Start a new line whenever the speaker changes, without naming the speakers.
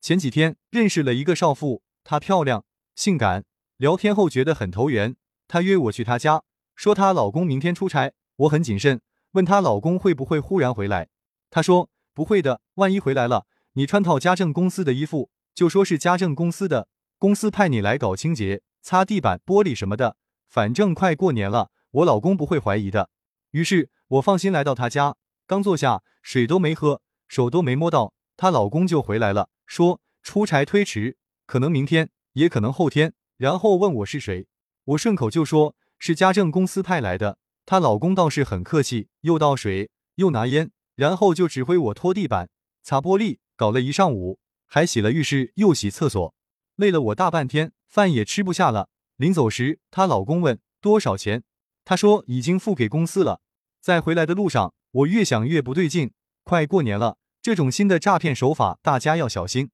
前几天认识了一个少妇，她漂亮、性感，聊天后觉得很投缘。她约我去她家，说她老公明天出差。我很谨慎，问她老公会不会忽然回来。她说不会的，万一回来了，你穿套家政公司的衣服，就说是家政公司的，公司派你来搞清洁、擦地板、玻璃什么的。反正快过年了，我老公不会怀疑的。于是我放心来到她家，刚坐下，水都没喝，手都没摸到，她老公就回来了。说出差推迟，可能明天，也可能后天。然后问我是谁，我顺口就说是家政公司派来的。她老公倒是很客气，又倒水，又拿烟，然后就指挥我拖地板、擦玻璃，搞了一上午，还洗了浴室，又洗厕所，累了我大半天，饭也吃不下了。临走时，她老公问多少钱，她说已经付给公司了。在回来的路上，我越想越不对劲，快过年了。这种新的诈骗手法，大家要小心。